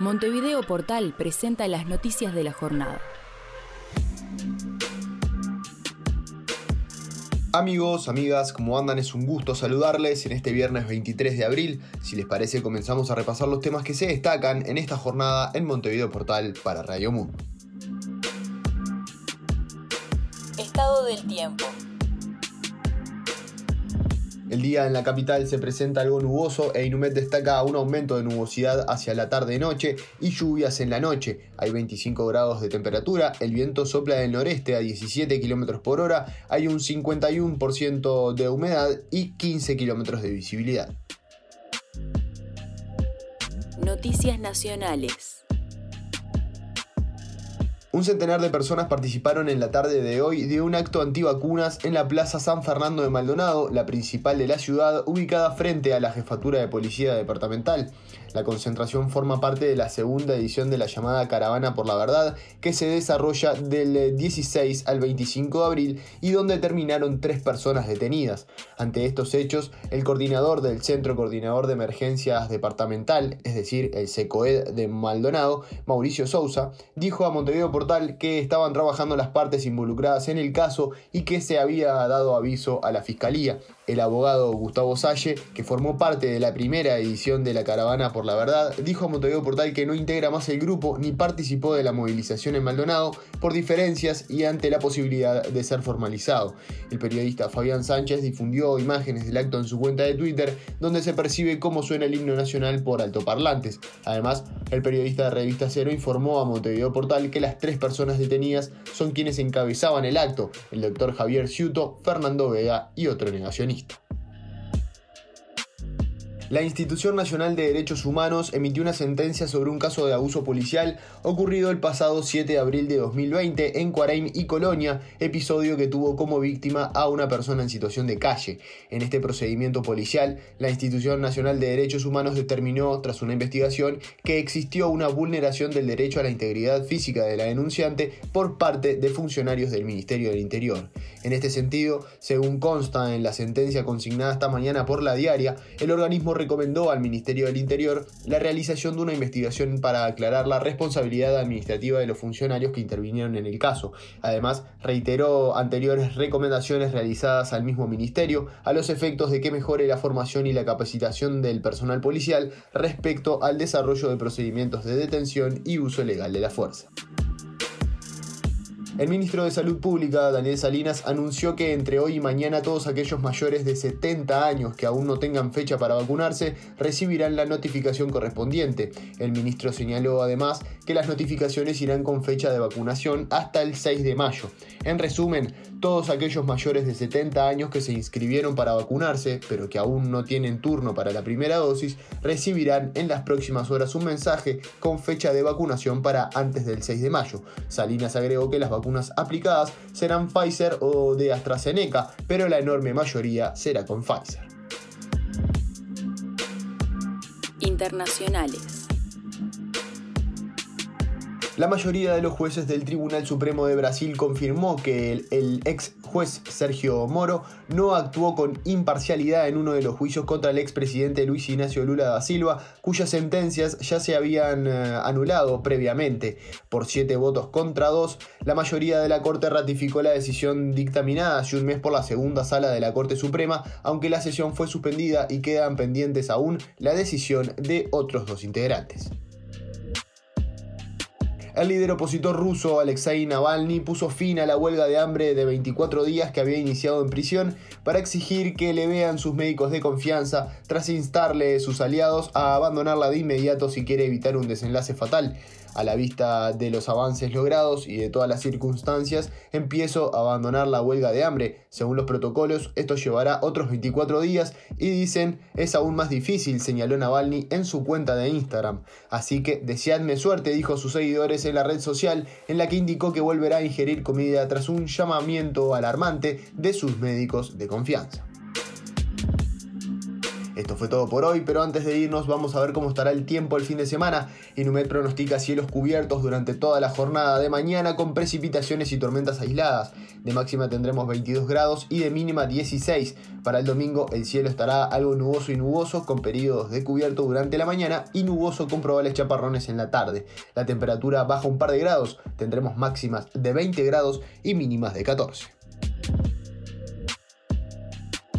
Montevideo Portal presenta las noticias de la jornada. Amigos, amigas, ¿cómo andan? Es un gusto saludarles en este viernes 23 de abril. Si les parece, comenzamos a repasar los temas que se destacan en esta jornada en Montevideo Portal para Radio Mundo. Estado del tiempo. El día en la capital se presenta algo nuboso e Inumet destaca un aumento de nubosidad hacia la tarde-noche y lluvias en la noche. Hay 25 grados de temperatura, el viento sopla del noreste a 17 km por hora, hay un 51% de humedad y 15 km de visibilidad. Noticias nacionales. Un centenar de personas participaron en la tarde de hoy de un acto antivacunas en la Plaza San Fernando de Maldonado, la principal de la ciudad, ubicada frente a la Jefatura de Policía Departamental. La concentración forma parte de la segunda edición de la llamada Caravana por la Verdad, que se desarrolla del 16 al 25 de abril y donde terminaron tres personas detenidas. Ante estos hechos, el coordinador del Centro Coordinador de Emergencias Departamental, es decir, el SECOED de Maldonado, Mauricio Sousa, dijo a Montevideo Portal que estaban trabajando las partes involucradas en el caso y que se había dado aviso a la Fiscalía. El abogado Gustavo Salle, que formó parte de la primera edición de la Caravana por la Verdad, dijo a Montevideo Portal que no integra más el grupo ni participó de la movilización en Maldonado por diferencias y ante la posibilidad de ser formalizado. El periodista Fabián Sánchez difundió imágenes del acto en su cuenta de Twitter donde se percibe cómo suena el himno nacional por altoparlantes. Además, el periodista de Revista Cero informó a Montevideo Portal que las tres personas detenidas son quienes encabezaban el acto, el doctor Javier Ciuto, Fernando Vega y otro negacionista. La Institución Nacional de Derechos Humanos emitió una sentencia sobre un caso de abuso policial ocurrido el pasado 7 de abril de 2020 en Cuaraim y Colonia, episodio que tuvo como víctima a una persona en situación de calle. En este procedimiento policial, la Institución Nacional de Derechos Humanos determinó, tras una investigación, que existió una vulneración del derecho a la integridad física de la denunciante por parte de funcionarios del Ministerio del Interior. En este sentido, según consta en la sentencia consignada esta mañana por la diaria, el organismo recomendó al Ministerio del Interior la realización de una investigación para aclarar la responsabilidad administrativa de los funcionarios que intervinieron en el caso. Además, reiteró anteriores recomendaciones realizadas al mismo ministerio a los efectos de que mejore la formación y la capacitación del personal policial respecto al desarrollo de procedimientos de detención y uso legal de la fuerza. El ministro de Salud Pública, Daniel Salinas, anunció que entre hoy y mañana todos aquellos mayores de 70 años que aún no tengan fecha para vacunarse recibirán la notificación correspondiente. El ministro señaló además que las notificaciones irán con fecha de vacunación hasta el 6 de mayo. En resumen, todos aquellos mayores de 70 años que se inscribieron para vacunarse, pero que aún no tienen turno para la primera dosis, recibirán en las próximas horas un mensaje con fecha de vacunación para antes del 6 de mayo. Salinas agregó que las vacunas aplicadas serán Pfizer o de AstraZeneca, pero la enorme mayoría será con Pfizer. Internacionales. La mayoría de los jueces del Tribunal Supremo de Brasil confirmó que el, ex juez Sergio Moro no actuó con imparcialidad en uno de los juicios contra el expresidente Luis Ignacio Lula da Silva, cuyas sentencias ya se habían eh, anulado previamente. Por siete votos contra dos, la mayoría de la Corte ratificó la decisión dictaminada hace un mes por la segunda sala de la Corte Suprema, aunque la sesión fue suspendida y quedan pendientes aún la decisión de otros dos integrantes. El líder opositor ruso Alexei Navalny puso fin a la huelga de hambre de 24 días que había iniciado en prisión para exigir que le vean sus médicos de confianza tras instarle a sus aliados a abandonarla de inmediato si quiere evitar un desenlace fatal. A la vista de los avances logrados y de todas las circunstancias, empiezo a abandonar la huelga de hambre. Según los protocolos, esto llevará otros 24 días y dicen es aún más difícil, señaló Navalny en su cuenta de Instagram. Así que deseadme suerte, dijo a sus seguidores en la red social, en la que indicó que volverá a ingerir comida tras un llamamiento alarmante de sus médicos de confianza. Esto fue todo por hoy, pero antes de irnos vamos a ver cómo estará el tiempo el fin de semana. Inumet pronostica cielos cubiertos durante toda la jornada de mañana con precipitaciones y tormentas aisladas. De máxima tendremos 22 grados y de mínima 16. Para el domingo el cielo estará algo nuboso y nuboso con periodos de cubierto durante la mañana y nuboso con probables chaparrones en la tarde. La temperatura baja un par de grados, tendremos máximas de 20 grados y mínimas de 14.